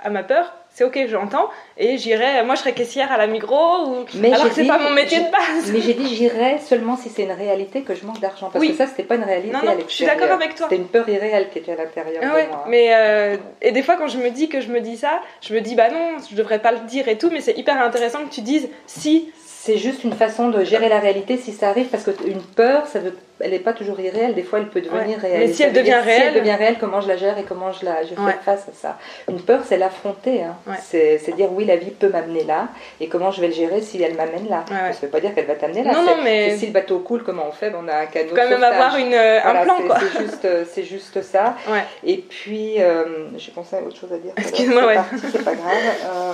à ma peur, c'est ok, j'entends, et j'irai, moi, je serais caissière à la Migros, ou...
Mais
alors c'est pas mon métier de base.
Mais j'ai dit j'irai seulement si c'est une réalité que je manque d'argent. Parce
Oui.
que ça c'était pas une réalité
Non,
à
non, je suis d'accord avec toi.
C'était une peur irréelle qui était à l'intérieur
Ah
de
ouais,
moi.
mais euh, et des fois quand je me dis que je me dis ça, je me dis bah non, je devrais pas le dire et tout, mais c'est hyper intéressant que tu dises si.
C'est juste une façon de gérer la réalité si ça arrive, parce qu'une peur, ça veut, elle n'est pas toujours irréelle, des fois elle peut devenir
Ouais.
réelle.
Mais si elle devient
Si
réelle-
elle devient réelle, comment je la gère et comment je, la, je fais
Ouais.
face à ça. Une peur, c'est l'affronter. Hein.
Ouais.
C'est dire oui, la vie peut m'amener là, et comment je vais le gérer si elle m'amène là. Ça ne veut pas dire qu'elle va t'amener là.
Non, non, mais-
si le bateau coule, comment on fait? Ben, On a un canot.
Faut quand même avoir une, euh,
Voilà,
un plan quoi.
C'est juste, euh, juste ça. Et puis, euh, j'ai pensé à autre chose à dire.
Excuse-moi,
C'est
ouais.
C'est pas grave. Euh,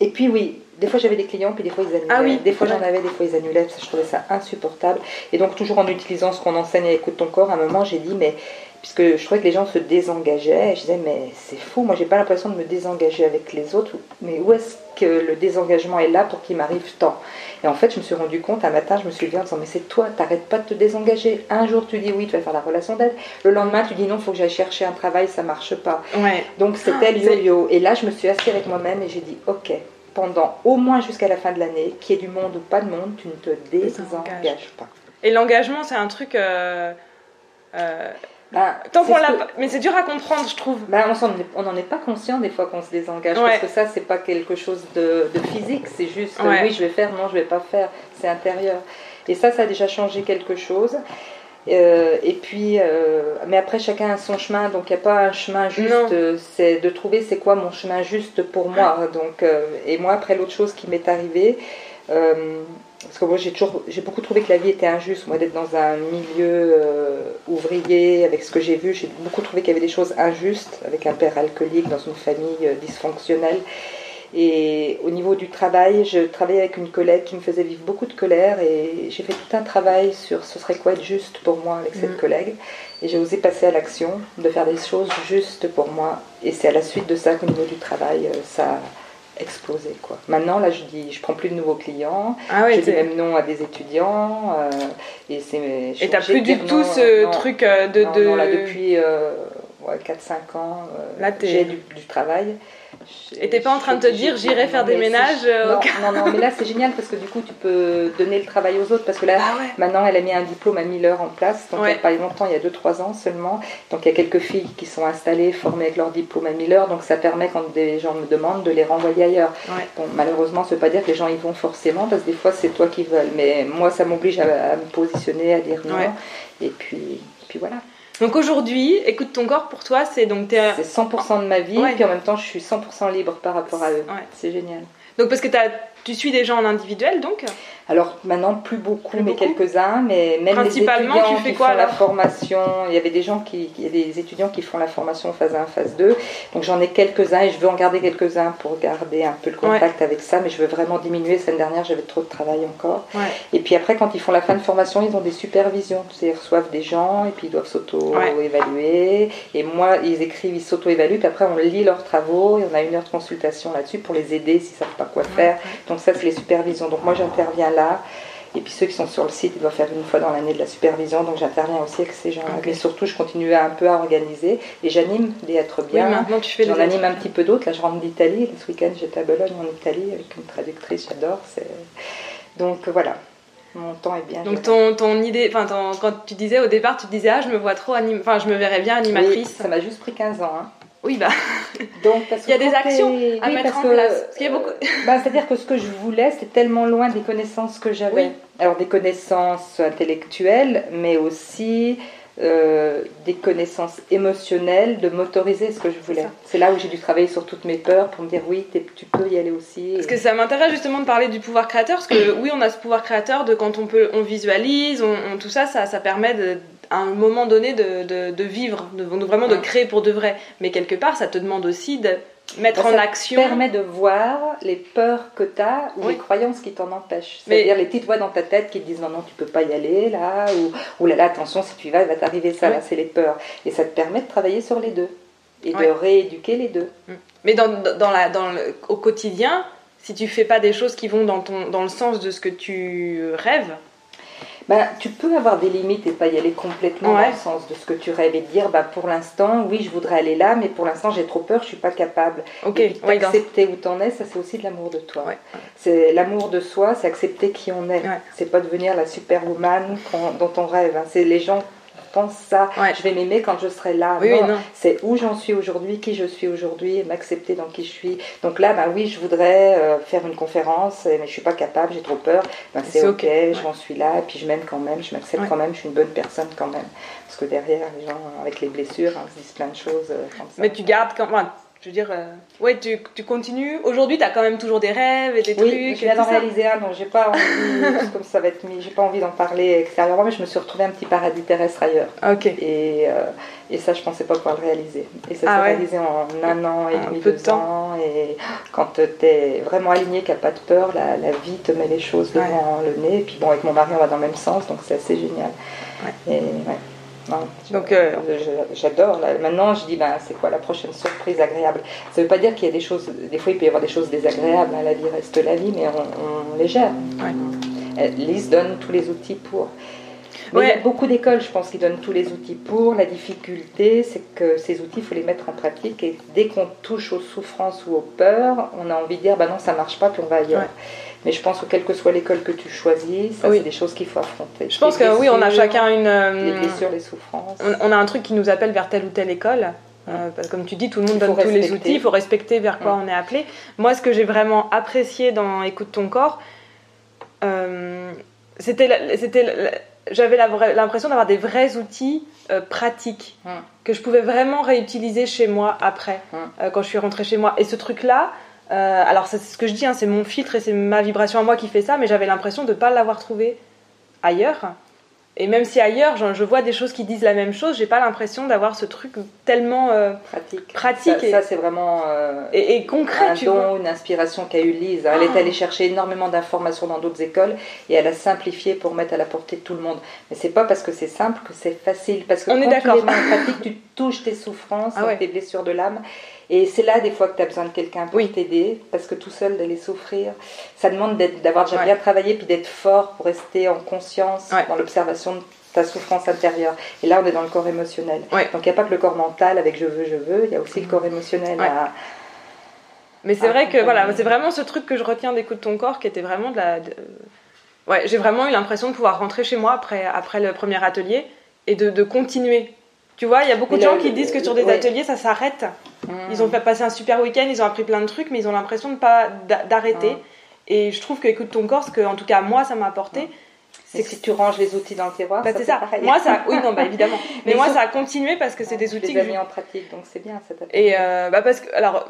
et puis, oui, des fois j'avais des clients, puis des fois ils annulaient.
Ah oui,
des fois j'en avais, des fois ils annulaient. parce que je trouvais ça insupportable. Et donc, toujours en utilisant ce qu'on enseigne à Écoute ton corps, à un moment j'ai dit, mais. Puisque je trouvais que les gens se désengageaient, je disais, mais c'est fou, moi j'ai pas l'impression de me désengager avec les autres, mais où est-ce que le désengagement est là pour qu'il m'arrive tant? Et en fait, je me suis rendu compte, un matin, je me suis levée en disant, mais c'est toi, t'arrêtes pas de te désengager. Un jour, tu dis oui, tu vas faire la relation d'aide. Le lendemain, tu dis non, faut que j'aille chercher un travail, ça marche pas.
Ouais.
Donc c'était le
Ah,
yo-yo. Et là, je me suis assise avec moi-même et j'ai dit, ok, pendant au moins jusqu'à la fin de l'année, qu'il y ait du monde ou pas de monde, tu ne te
Désengage.
désengages pas.
Et l'engagement, c'est un truc. euh, euh,
Ben,
tant qu'on
ce
l'a
que-
pas- Mais c'est dur à comprendre, je trouve.
Ben, on n'en est pas conscient des fois qu'on se désengage
Ouais.
parce que ça c'est pas quelque chose de, de physique, c'est juste
Ouais.
oui je vais faire, non je vais pas faire, c'est intérieur. Et ça, ça a déjà changé quelque chose. Euh, et puis, euh, mais après, chacun a son chemin, donc il n'y a pas un chemin juste. euh, c'est de trouver c'est quoi mon chemin juste pour moi. Donc, et moi, après, l'autre chose qui m'est arrivée, parce que moi, j'ai toujours, j'ai beaucoup trouvé que la vie était injuste. Moi, d'être dans un milieu ouvrier, avec ce que j'ai vu, j'ai beaucoup trouvé qu'il y avait des choses injustes, avec un père alcoolique dans une famille dysfonctionnelle. Et au niveau du travail, je travaillais avec une collègue qui me faisait vivre beaucoup de colère et j'ai fait tout un travail sur ce serait quoi être juste pour moi avec cette
Mm.
collègue. Et j'ai osé passer à l'action, de faire des choses justes pour moi. Et c'est à la suite de ça qu'au niveau du travail, euh, ça a explosé. Quoi. Maintenant, là, je dis, je prends plus de nouveaux clients,
Ah
je
ouais,
dis
t'es-
même non à des étudiants. euh, et c'est, je
Et t'as plus du tout
non,
ce
non.
truc euh, de.
Non,
de...
là, depuis euh, ouais, 4-5 ans, euh,
Là,
j'ai du, du travail.
Et t'es pas en train de te dire, j'irai faire des ménages, euh,
non, non, non, mais là c'est génial parce que du coup tu peux donner le travail aux autres parce que là
Ah ouais.
maintenant elle a mis un diplôme à Miller en place, donc
Ouais.
il y a pas longtemps, il y a 2-3 ans seulement, donc il y a quelques filles qui sont installées, formées avec leur diplôme à Miller, donc ça permet quand des gens me demandent de les renvoyer ailleurs.
Ouais.
Bon, malheureusement ça veut pas dire que les gens y vont forcément parce que des fois c'est toi qui veulent, mais moi ça m'oblige à, à me positionner, à dire non, et puis, puis voilà.
Donc aujourd'hui, écoute ton corps pour toi, c'est donc t'es.
C'est 100% de ma vie,
Ouais.
puis en même temps, je suis 100% libre par rapport à eux.
Ouais.
C'est génial.
Donc parce que t'as- tu suis des gens en individuel donc?
Alors maintenant, plus beaucoup,
Plus
mais quelques-uns, mais même les étudiants
tu fais
qui
quoi,
font la formation, il y avait des gens qui, il y a des étudiants qui font la formation phase 1, phase 2, donc j'en ai quelques-uns et je veux en garder quelques-uns pour garder un peu le contact avec ça, mais je veux vraiment diminuer. Semaine dernière, j'avais trop de travail encore.
Ouais.
Et puis après, quand ils font la fin de formation, ils ont des supervisions, ils reçoivent des gens et puis ils doivent s'auto-évaluer. Et moi, ils écrivent, ils s'auto-évaluent, puis après on lit leurs travaux et on a une heure de consultation là-dessus pour les aider s'ils savent pas quoi faire. Donc ça, c'est les supervisions. Donc moi, j'interviens là. Et puis ceux qui sont sur le site, ils doivent faire une fois dans l'année de la supervision. Donc j'interviens aussi avec ces gens-là. Mais surtout, je continue un peu à organiser. Et j'anime des êtres
Oui,
bien.
maintenant tu fais
J'en anime un petit peu d'autres. Là, je rentre d'Italie. Ce week-end, j'étais à Bologne en Italie avec une traductrice. J'adore. Donc voilà. Mon temps est bien.
Donc ton, ton idée, enfin quand tu disais au départ, tu te disais ah je me vois trop enfin je me verrais bien
Oui,
animatrice.
ça m'a juste pris 15 ans. hein.
Oui bah
Donc, parce
Il y a des actions à
oui,
mettre en
que,
place. Parce qu'il y a beaucoup-
bah, C'est-à-dire que ce que je voulais, c'était tellement loin des connaissances que j'avais.
Oui.
Alors, des connaissances intellectuelles, mais aussi euh, des connaissances émotionnelles, de m'autoriser ce que je voulais. C'est là où j'ai dû travailler sur toutes mes peurs pour me dire oui, tu peux y aller aussi.
Parce que ça m'intéresse justement de parler du pouvoir créateur, parce que oui, on a ce pouvoir créateur de quand on peut, on visualise, on, on- tout ça, ça, ça permet de, à un moment donné de, de, de vivre, de, vraiment de créer pour de vrai. Mais quelque part, ça te demande aussi de mettre en
ça
action.
permet de voir les peurs que tu as ou
Oui.
les croyances qui t'en empêchent.
Mais-
C'est-à-dire les petites voix dans ta tête qui te disent non, non, tu peux pas y aller là, ou, ou là, là, attention, si tu y vas, il va t'arriver ça,
Oui.
là, c'est les peurs. Et ça te permet de travailler sur les deux et de rééduquer les deux.
Mais dans, dans la, dans le, au quotidien, si tu fais pas des choses qui vont dans, ton, dans le sens de ce que tu rêves,
Ben, tu peux avoir des limites et pas y aller complètement
Ouais.
dans le sens de ce que tu rêves et te dire bah, pour l'instant, oui, je voudrais aller là, mais pour l'instant, j'ai trop peur, je suis pas capable.
ok,
Et
dans-
t'accepter où t'en es, ça c'est aussi de l'amour de toi.
Ouais.
C'est l'amour de soi, c'est accepter qui on est.
Ouais.
C'est pas devenir la superwoman dont on rêve. hein. C'est les gens qui pensent ça.
Ouais.
Je vais m'aimer quand je serai là.
Oui,
non, c'est où j'en suis aujourd'hui, qui je suis aujourd'hui, m'accepter dans qui je suis. Donc là, bah oui, je voudrais euh, faire une conférence, mais je suis pas capable, j'ai trop peur. Ben, c'est ok, j'en suis là, et puis je m'aime quand même, je m'accepte
Ouais.
quand même, je suis une bonne personne quand même. Parce que derrière, les gens avec les blessures, hein, se disent plein de choses euh, comme ça.
Mais tu gardes quand enfin, je veux dire, euh, ouais, tu, tu continues. Aujourd'hui, tu as quand même toujours des rêves et des
Oui,
trucs.
je viens d'en réaliser un, donc j'ai pas envie, comme ça va être mis, j'ai pas envie d'en parler extérieurement, mais je me suis retrouvée un petit paradis terrestre ailleurs.
Ok.
Et, euh, et ça, je pensais pas pouvoir le réaliser. Et ça
Ah
s'est
ouais.
réalisé en un an et demi,
peu de
deux
temps.
ans. Et quand tu es vraiment aligné, qu'il n'y a pas de peur, la, la vie te met les choses
Ouais.
devant le nez. Et puis bon, avec mon mari, on va dans le même sens, donc c'est assez génial. Et ouais.
Donc, euh,
j'adore. Maintenant, je dis, ben, c'est quoi la prochaine surprise agréable? Ça ne veut pas dire qu'il y a des choses. Des fois, il peut y avoir des choses désagréables. hein, La vie reste la vie, mais on, on les gère.
Ouais.
Euh, Lise donne tous les outils pour. Mais il y a beaucoup d'écoles, je pense, qui donnent tous les outils pour. La difficulté, c'est que ces outils, il faut les mettre en pratique. Et dès qu'on touche aux souffrances ou aux peurs, on a envie de dire, bah non, ça marche pas, puis on va ailleurs.
Ouais.
Mais je pense que quelle que soit l'école que tu choisis, ça,
Oui.
c'est des choses qu'il faut affronter.
Je pense
Les
que oui, on a chacun une. euh,
Les blessures, les souffrances.
on, on a un truc qui nous appelle vers telle ou telle école. Euh, parce que comme tu dis, tout le monde donne tous les outils, il faut respecter vers quoi on est appelé. Moi, ce que j'ai vraiment apprécié dans Écoute ton corps, euh, c'était, j'avais l'impression d'avoir des vrais outils euh, pratiques
Hum.
que je pouvais vraiment réutiliser chez moi après,
Hum.
euh, quand je suis rentrée chez moi. Et ce truc-là, euh, alors c'est ce que je dis, hein, c'est mon filtre et c'est ma vibration à moi qui fait ça, mais j'avais l'impression de ne pas l'avoir trouvé ailleurs. Et même si ailleurs, genre, je vois des choses qui disent la même chose, j'ai pas l'impression d'avoir ce truc tellement euh,
Pratique.
pratique
Ça,
et,
ça, c'est vraiment euh,
et- et concret,
un
tu vois.
don, une inspiration qu'a eu Lise. Elle est
Ah.
allée chercher énormément d'informations dans d'autres écoles et elle a simplifié pour mettre à la portée de tout le monde. Mais c'est pas parce que c'est simple que c'est facile. Parce que
On est
tu les mets en pratique, tu touches tes souffrances,
Ah ouais.
tes blessures de l'âme. Et c'est là des fois que tu as besoin de quelqu'un pour
Oui.
t'aider, parce que tout seul d'aller souffrir, ça demande d'avoir déjà
Ouais.
bien travaillé puis d'être fort pour rester en conscience
Ouais.
dans l'observation de ta souffrance intérieure. Et là, on est dans le corps émotionnel.
Ouais.
Donc il n'y a pas que le corps mental avec je veux, je veux, il y a aussi le corps émotionnel à,
Mais c'est
Ah,
vrai que voilà, c'est vraiment ce truc que je retiens d'écoute ton corps qui était vraiment de la. de- Ouais, j'ai vraiment eu l'impression de pouvoir rentrer chez moi après, après le premier atelier et de, de continuer. Tu vois, il y a beaucoup
Mais
de gens
le-
qui disent que sur des
ouais.
ateliers ça s'arrête.
Hmm.
Ils ont fait passer un super week-end, ils ont appris plein de trucs, mais ils ont l'impression de pas d'a- d'arrêter.
Mm.
Et je trouve que écoute ton corps, ce que en tout cas moi ça m'a apporté,
Et
c'est que
si tu ranges les outils dans le tiroir,
bah, c'est ça.
pareil.
Moi ça, oui non bah évidemment. Mais,
Mais
moi ça a continué parce que c'est des outils
les
que
mis en pratique, donc c'est bien. Ça
Et euh, bah parce que, alors,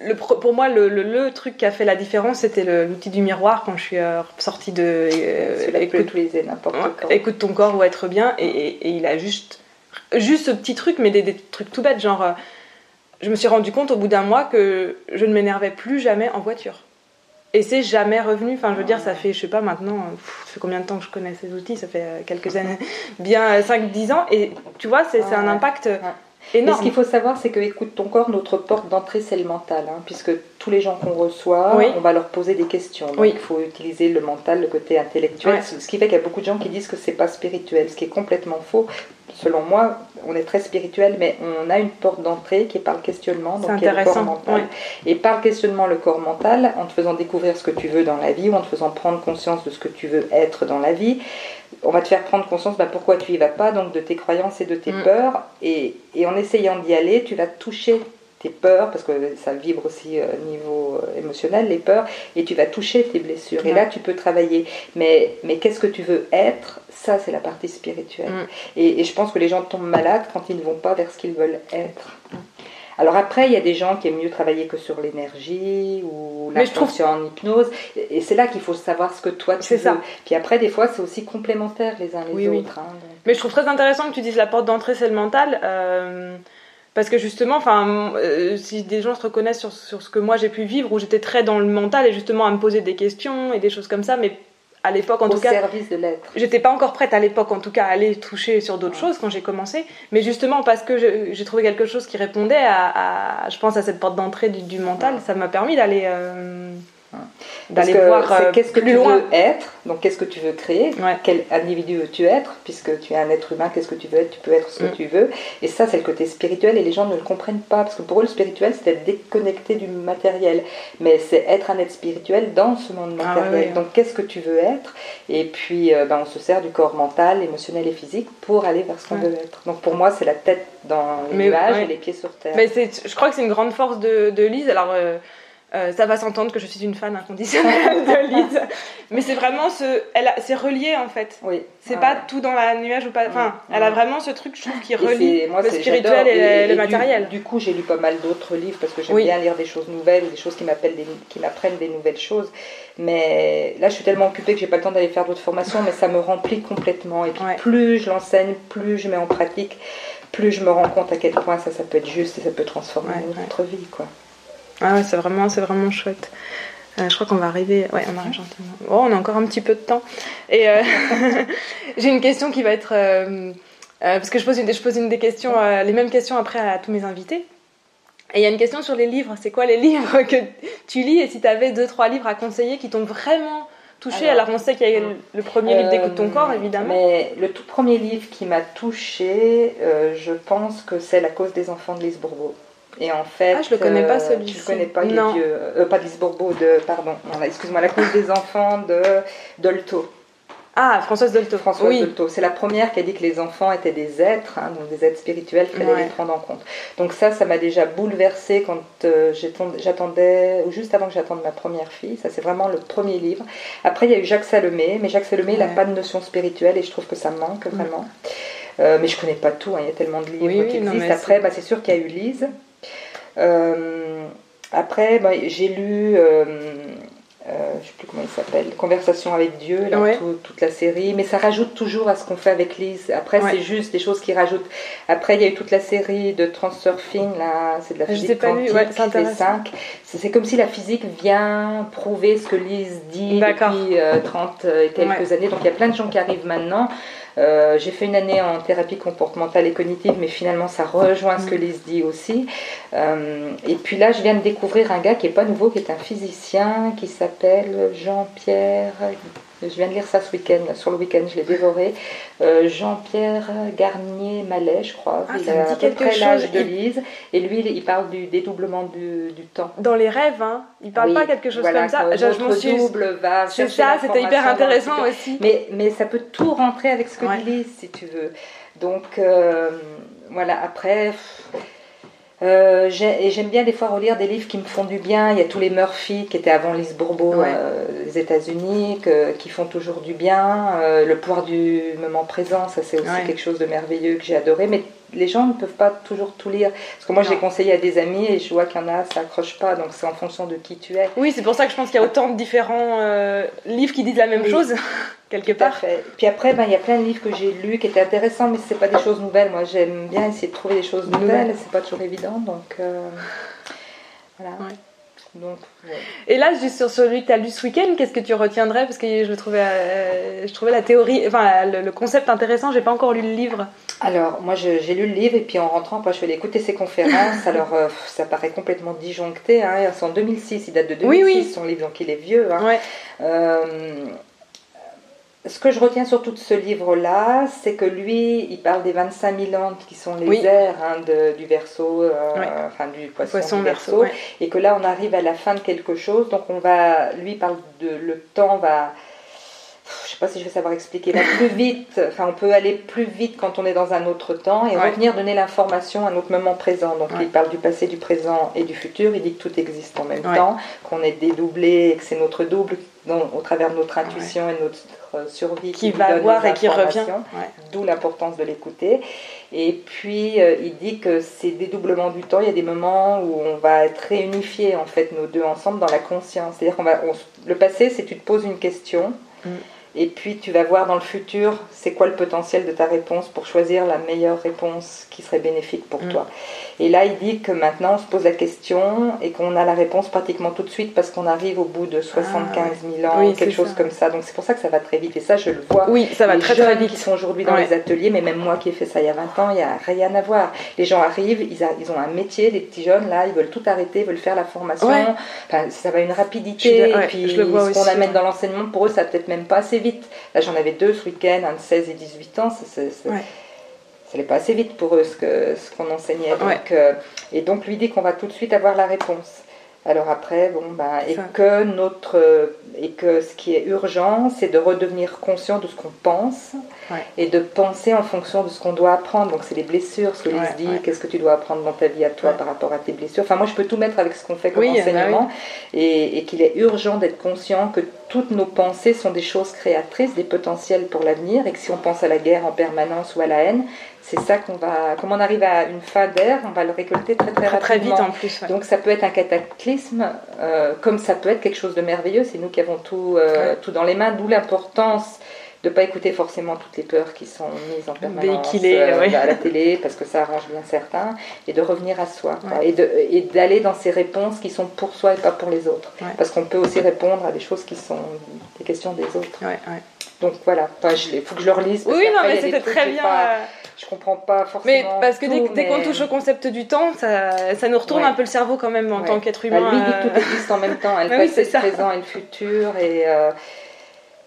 le, pour moi, le, le- le truc qui a fait la différence, c'était l'outil du miroir quand je suis euh, sortie de euh, écoute,
n'importe
ouais, écoute ton corps ou être bien, et, et- et il a juste, juste ce petit truc, mais des, des trucs tout bêtes, genre, euh, je me suis rendu compte au bout d'un mois que je ne m'énervais plus jamais en voiture. Et c'est jamais revenu. Enfin, je veux dire, ça fait, je sais pas maintenant, euh, pff, ça fait combien de temps que je connais ces outils? Ça fait euh, quelques années, bien 5-10 ans. Et tu vois, c'est un
Ouais.
Impact
Mais ce
énorme.
qu'il faut savoir, c'est que écoute ton corps, notre porte d'entrée, c'est le mental, hein, puisque tous les gens qu'on reçoit,
Oui.
on va leur poser des questions. Donc
Oui.
il faut utiliser le mental, le côté intellectuel,
Ouais.
ce qui fait qu'il y a beaucoup de gens qui disent que c'est pas spirituel, ce qui est complètement faux. Selon moi, on est très spirituel, mais on a une porte d'entrée qui est par le questionnement, donc qui est le corps mental.
ouais.
Et par le questionnement, le corps mental, en te faisant découvrir ce que tu veux dans la vie, ou en te faisant prendre conscience de ce que tu veux être dans la vie, on va te faire prendre conscience bah, pourquoi tu y vas pas, donc de tes croyances et de tes
Mm.
peurs. Et, et en essayant d'y aller, tu vas toucher tes peurs, parce que ça vibre aussi au niveau euh, émotionnel, les peurs, et tu vas toucher tes blessures. Et là, tu peux travailler. Mais, mais qu'est-ce que tu veux être? Ça, c'est la partie spirituelle.
Mm.
Et, et je pense que les gens tombent malades quand ils ne vont pas vers ce qu'ils veulent être. Alors après, il y a des gens qui aiment mieux travailler que sur l'énergie ou
je trouve-
l'inconscient en hypnose. Et c'est là qu'il faut savoir ce que toi tu
C'est
veux.
ça.
Puis après, des fois, c'est aussi complémentaire les uns les
Oui, oui.
autres. hein. Donc,
Mais je trouve très intéressant que tu dises la porte d'entrée c'est le mental. euh, parce que justement, enfin, euh, si des gens se reconnaissent sur, sur ce que moi j'ai pu vivre, où j'étais très dans le mental et justement à me poser des questions et des choses comme ça, mais à l'époque en
au
tout cas,
service de l'être.
j'étais pas encore prête à l'époque en tout cas à aller toucher sur d'autres choses quand j'ai commencé. Mais justement parce que j'ai trouvé quelque chose qui répondait à, à- je pense à cette porte d'entrée du, du mental, ça m'a permis d'aller euh, d'aller voir euh,
qu'est-ce que
plus
tu
loin.
veux être, donc qu'est-ce que tu veux créer,
Ouais.
quel individu veux-tu être, puisque tu es un être humain, qu'est-ce que tu veux être, tu peux être ce que
Mm.
tu veux. Et ça, c'est le côté spirituel, et les gens ne le comprennent pas, parce que pour eux, le spirituel, c'est être déconnecté du matériel. Mais c'est être un être spirituel dans ce monde
Ah
matériel.
ouais, ouais.
Donc qu'est-ce que tu veux être? Et puis, euh, ben, on se sert du corps mental, émotionnel et physique pour aller vers ce qu'on veut être. Donc pour moi, c'est la tête dans les
Mais,
nuages et les pieds sur terre.
Mais je crois que c'est une grande force de, de Lise. Alors, euh, euh, ça va s'entendre que je suis une fan inconditionnelle de Lise. Mais c'est vraiment ce. C'est relié en fait.
oui.
C'est
Ah
pas
ouais.
tout dans la nuage ou pas. Enfin,
Mm.
elle a
Mm.
vraiment ce truc, je trouve, qui relie
moi,
le spirituel et, le matériel.
Du, coup, j'ai lu pas mal d'autres livres parce que j'aime
Oui.
bien lire des choses nouvelles ou des choses qui m'appellent, des- qui m'apprennent des nouvelles choses. Mais là, je suis tellement occupée que j'ai pas le temps d'aller faire d'autres formations, mais ça me remplit complètement. Et puis,
Ouais.
plus je l'enseigne, plus je mets en pratique, plus je me rends compte à quel point ça, ça peut être juste et ça peut transformer
Ouais,
notre vie, quoi.
Ah ouais, c'est vraiment, c'est vraiment chouette. Euh, je crois qu'on va arriver. Ouais, on arrive gentiment. Oh, on a encore un petit peu de temps. Et euh, j'ai une question qui va être. euh, parce que je pose, une, je pose une des questions, les mêmes questions après à tous mes invités. Et il y a une question sur les livres. C'est quoi les livres que tu lis? Et si tu avais deux, trois livres à conseiller qui t'ont vraiment touché?
Alors,
Alors, on sait qu'il y a le, premier livre d'écoute ton corps, évidemment.
Mais le tout premier livre qui m'a touchée, euh, je pense que c'est La cause des enfants de Lise Bourbeau. Et en fait,
Ah, je le connais pas,
euh,
celui-ci.
Tu le connais pas,
Non.
vieux. Euh, pas de Lise Bourbeau, de, pardon, excuse-moi, La cause des enfants de Dolto.
Ah, Françoise Dolto.
Françoise
oui.
Dolto. C'est la première qui a dit que les enfants étaient des êtres, hein, donc des êtres spirituels qu'il fallait
Ouais.
les prendre en compte. Donc ça, ça m'a déjà bouleversée quand euh, j'attend- j'attendais, ou juste avant que j'attende ma première fille. Ça, c'est vraiment le premier livre. Après, il y a eu Jacques Salomé, mais Jacques Salomé, il n'a pas de notion spirituelle et je trouve que ça manque vraiment. Euh, mais je connais pas tout, hein, il y a tellement de livres
Oui, oui,
qui
non,
existent. Après,
c'est-
bah, c'est sûr qu'il y a eu Lise. Euh, après, bah, j'ai lu, euh, euh, je sais plus comment il s'appelle, Conversation avec Dieu, là,
Ouais.
tout- toute la série, mais ça rajoute toujours à ce qu'on fait avec Lise. Après,
Ouais.
c'est juste des choses qui rajoutent. Après, il y a eu toute la série de Transurfing, là, c'est de la physique quantique,
ouais, c'est
les
intéressant.
cinq. C'est c'est comme si la physique vient prouver ce que Lise dit depuis euh, 30 et quelques années. Donc il y a plein de gens qui arrivent maintenant. Euh, j'ai fait une année en thérapie comportementale et cognitive, mais finalement ça rejoint ce que. Lise dit aussi. Euh, et puis là, je viens de découvrir un gars qui est pas nouveau, qui est un physicien, qui s'appelle Jean-Pierre. Je viens de lire ça ce week-end, sur le week-end, je l'ai dévoré. Euh, Jean-Pierre Garnier-Mallet, je crois.
Ah,
il a
dit
à peu près l'âge de Lise. Et lui, il parle du dédoublement du, du temps.
Dans les rêves, hein. Il parle
Oui,
pas quelque chose
voilà,
comme ça. Je, m'en suis. C'est ça, c'était hyper intéressant aussi.
Mais, mais ça peut tout rentrer avec ce que
Ouais.
tu lis, si tu veux. Donc, euh, voilà, après... pff, euh, j'aime bien des fois relire des livres qui me font du bien. Il y a tous les Murphy qui étaient avant Lise Bourbeau
Ouais.
euh, États-Unis, qui font toujours du bien. Euh, le pouvoir du moment présent, ça c'est aussi
Ouais.
quelque chose de merveilleux que j'ai adoré. Mais les gens ne peuvent pas toujours tout lire. Parce que moi,
Non.
conseillé à des amis et je vois qu'il y en a, ça accroche pas. Donc c'est en fonction de qui tu es.
Oui, c'est pour ça que je pense qu'il y a autant de différents euh, livres qui disent la même
Oui.
chose, quelque
Tout
part.
fait. Puis après, ben, il y a plein de livres que j'ai lus qui étaient intéressants, mais c'est pas des choses nouvelles. Moi, j'aime bien essayer de trouver des choses nouvelles, c'est pas toujours évident. Donc, euh, voilà.
Ouais.
Donc, ouais.
Et là, juste sur celui que tu as lu ce week-end, qu'est-ce que tu retiendrais? Parce que je trouvais, euh, je trouvais la théorie, enfin le, le concept intéressant. J'ai pas encore lu le livre.
Alors, moi, j'ai lu le livre, et puis en rentrant, après, je suis allée écouter ses conférences. Alors, euh, ça paraît complètement disjoncté. Hein. C'est en 2006, il date de 2006,
Oui, oui.
son livre, donc il est vieux. hein.
Ouais.
Euh, ce que je retiens surtout de ce livre-là, c'est que lui, il parle des 25 000 ans qui sont les
Oui.
airs hein, de- du verso, euh, enfin du poisson,
Poisson
du
verso.
et que là, on arrive à la fin de quelque chose. Donc, on va, lui il parle de le temps va, je sais pas si je vais savoir expliquer, va plus vite. Enfin, on peut aller plus vite quand on est dans un autre temps et
Ouais.
revenir donner l'information à notre moment présent. Donc,
Ouais.
il parle du passé, du présent et du futur. Il dit que tout existe en même
Ouais.
temps, qu'on est dédoublé que c'est notre double dont- au travers de notre intuition et notre euh, survie
Qui va voir et qui revient. Ouais.
d'où l'importance de l'écouter. Et puis, euh, il dit que ces dédoublements du temps, il y a des moments où on va être réunifiés, en fait, nos deux ensemble dans la conscience. C'est-à-dire qu'on va, on le passé, c'est tu te poses une question,
Mm.
Et puis tu vas voir dans le futur, c'est quoi le potentiel de ta réponse pour choisir la meilleure réponse qui serait bénéfique pour
Mm.
toi. Et là, il dit que maintenant, on se pose la question et qu'on a la réponse pratiquement tout de suite parce qu'on arrive au bout de 75 000 ans,
Ah, Oui,
quelque chose
ça.
comme ça. Donc c'est pour ça que ça va très vite. Et ça, je le vois
Oui, ça va
les
très très
jeunes
vite.
qui sont aujourd'hui dans
Ouais.
les ateliers, mais même moi qui ai fait ça il y a 20 ans, il n'y a rien à voir. Les gens arrivent, ils, a- ils ont un métier, les petits jeunes là, ils veulent tout arrêter, ils veulent faire la formation.
Ouais.
Enfin, ça va une
Je
rapidité. Et puis
je le vois
ce qu'on amène dans l'enseignement, pour eux, ça peut-être même pas assez vite. Là, j'en avais deux ce week-end, un de 16 et 18 ans.
Ouais.
ça n'allait pas assez vite pour eux ce que ce qu'on enseignait. Donc,
Ouais.
euh, et donc lui dit qu'on va tout de suite avoir la réponse. Alors après, bon, ben, et que notre euh, et que ce qui est urgent, c'est de redevenir conscient de ce qu'on pense
Ouais.
et de penser en fonction de ce qu'on doit apprendre. Donc c'est les blessures, ce que
Ouais,
dit,
ouais.
qu'est-ce que tu dois apprendre dans ta vie à toi par rapport à tes blessures. Enfin moi je peux tout mettre avec ce qu'on fait comme
Oui, bah
enseignement et, et qu'il est urgent d'être conscient que toutes nos pensées sont des choses créatrices, des potentiels pour l'avenir et que si on pense à la guerre en permanence ou à la haine, c'est ça qu'on va, comme on arrive à une fin d'air, on va le récolter très très,
Très, très vite en plus. ouais.
Donc ça peut être un cataclysme, euh, comme ça peut être quelque chose de merveilleux. C'est nous qui avons tout, euh,
Ouais.
tout dans les mains, d'où l'importance de ne pas écouter forcément toutes les peurs qui sont mises en permanence euh, à la télé, parce que ça arrange bien certains, et de revenir à soi.
Ouais.
et d'aller dans ces réponses qui sont pour soi et pas pour les autres.
Ouais.
Parce qu'on peut aussi répondre à des choses qui sont des questions des autres. Donc voilà, Enfin, il faut que je le relise. parce
Oui, non, mais c'était très bien.
pas-
euh,
je comprends pas
Mais
forcément.
parce que dès,
tout,
qu'on
mais-
touche au concept du temps, ça, ça nous retourne
Ouais.
un peu le cerveau quand même en
Ouais.
tant qu'être
Bah,
humain.
lui dit que
euh,
tout existe en même temps, le
Bah oui,
passé, le présent et le futur. Et, euh,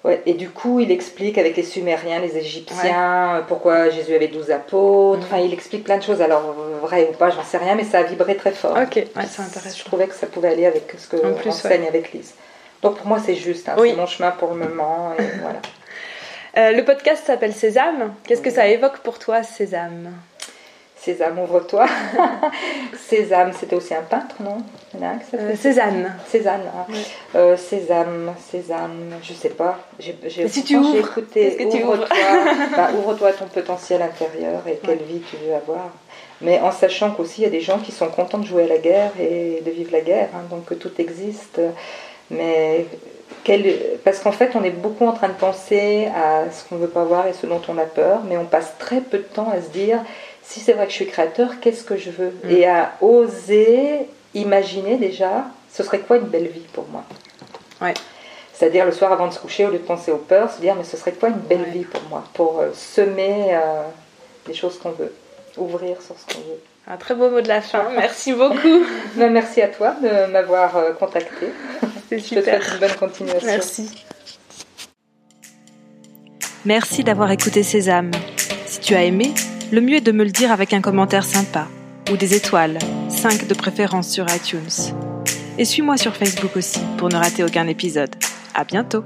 ouais, et du coup, il explique avec les Sumériens, les Égyptiens, pourquoi Jésus avait 12 apôtres. Enfin, il explique plein de choses. Alors, vrai ou pas, j'en sais rien, mais ça a vibré très fort.
Ok, ouais, c'est
Je
intéressant.
trouvais que ça pouvait aller avec ce que
En
on enseigne avec Lise. Donc pour moi, c'est juste. hein,
Oui.
C'est mon chemin pour le moment. Et voilà.
Euh, le podcast s'appelle Sésame. Qu'est-ce que ça évoque pour toi, Sésame?
Sésame, ouvre-toi. Sésame, c'était aussi un peintre, non?
Euh, Cézanne.
Cézanne. Ah. Euh, Sésame, Sésame, je sais pas.
J'ai, si tu ouvres,
écouté, que tu ouvre-toi, bah, ouvre-toi ton potentiel intérieur et quelle vie tu veux avoir. Mais en sachant qu'aussi il y a des gens qui sont contents de jouer à la guerre et de vivre la guerre, hein, donc que tout existe. Mais parce qu'en fait, on est beaucoup en train de penser à ce qu'on ne veut pas voir et ce dont on a peur, mais on passe très peu de temps à se dire si c'est vrai que je suis créateur, qu'est-ce que je veux mm. Et à oser imaginer déjà ce serait quoi une belle vie pour moi?
Ouais.
C'est-à-dire le soir avant de se coucher, au lieu de penser aux peurs, se dire mais ce serait quoi une belle vie pour moi? Pour euh, semer euh, des choses qu'on veut, ouvrir sur ce qu'on veut.
Un très beau mot de la fin, merci beaucoup.
Ben, merci à toi de m'avoir euh, contacté.
C'est super. Je
te souhaite une bonne continuation.
Merci.
Merci d'avoir écouté Sésame. Si tu as aimé, le mieux est de me le dire avec un commentaire sympa ou des étoiles, 5 de préférence sur iTunes. Et suis-moi sur Facebook aussi pour ne rater aucun épisode. À bientôt!